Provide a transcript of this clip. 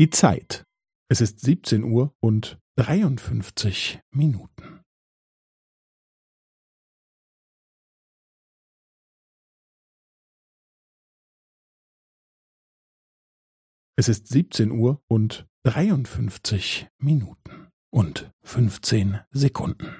Die Zeit. Es ist 17 Uhr und 53 Minuten. Es ist 17 Uhr und 53 Minuten und 15 Sekunden.